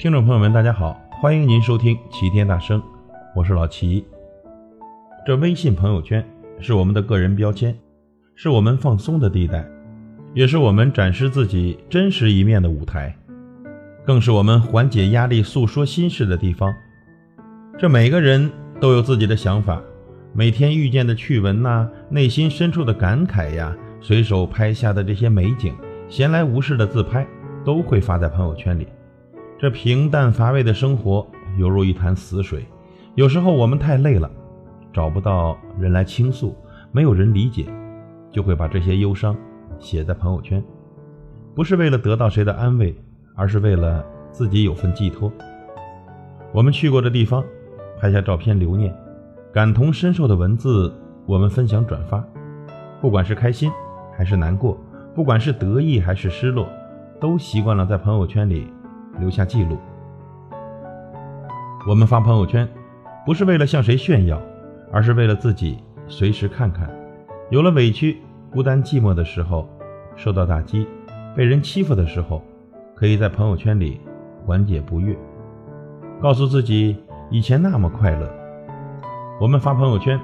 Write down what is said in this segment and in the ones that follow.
听众朋友们，大家好，欢迎您收听齐天大圣，我是老齐。这微信朋友圈是我们的个人标签，是我们放松的地带，也是我们展示自己真实一面的舞台，更是我们缓解压力、诉说心事的地方。这每个人都有自己的想法，每天遇见的趣闻呐，内心深处的感慨呀，随手拍下的这些美景，闲来无事的自拍，都会发在朋友圈里。这平淡乏味的生活犹如一潭死水，有时候我们太累了，找不到人来倾诉，没有人理解，就会把这些忧伤写在朋友圈，不是为了得到谁的安慰，而是为了自己有份寄托。我们去过的地方，拍下照片留念，感同身受的文字我们分享转发，不管是开心还是难过，不管是得意还是失落，都习惯了在朋友圈里。留下记录。我们发朋友圈，不是为了向谁炫耀，而是为了自己随时看看。有了委屈、孤单、寂寞的时候，受到打击、被人欺负的时候，可以在朋友圈里缓解不悦，告诉自己以前那么快乐。我们发朋友圈，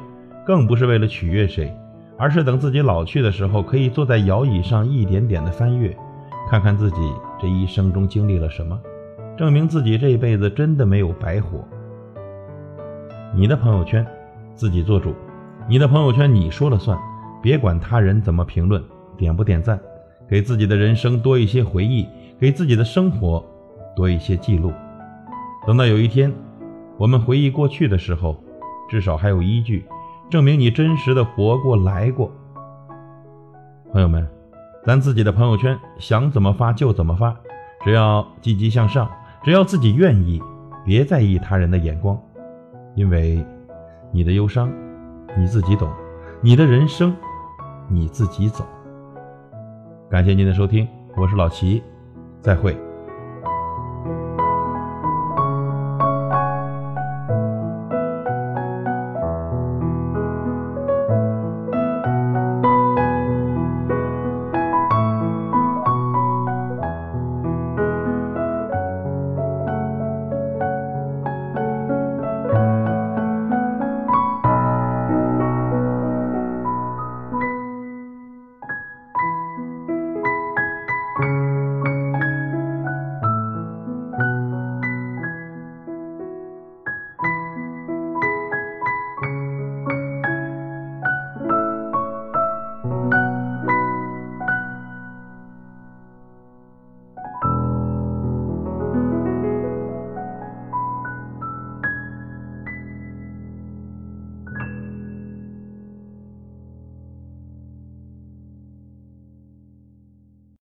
更不是为了取悦谁，而是等自己老去的时候，可以坐在摇椅上一点点的翻阅。看看自己这一生中经历了什么，证明自己这一辈子真的没有白活。你的朋友圈，自己做主；你的朋友圈你说了算，别管他人怎么评论，点不点赞，给自己的人生多一些回忆，给自己的生活多一些记录。等到有一天，我们回忆过去的时候，至少还有依据，证明你真实的活过来过。朋友们。咱自己的朋友圈想怎么发就怎么发，只要积极向上，只要自己愿意，别在意他人的眼光，因为你的忧伤你自己懂，你的人生你自己走。感谢您的收听，我是老齐，再会。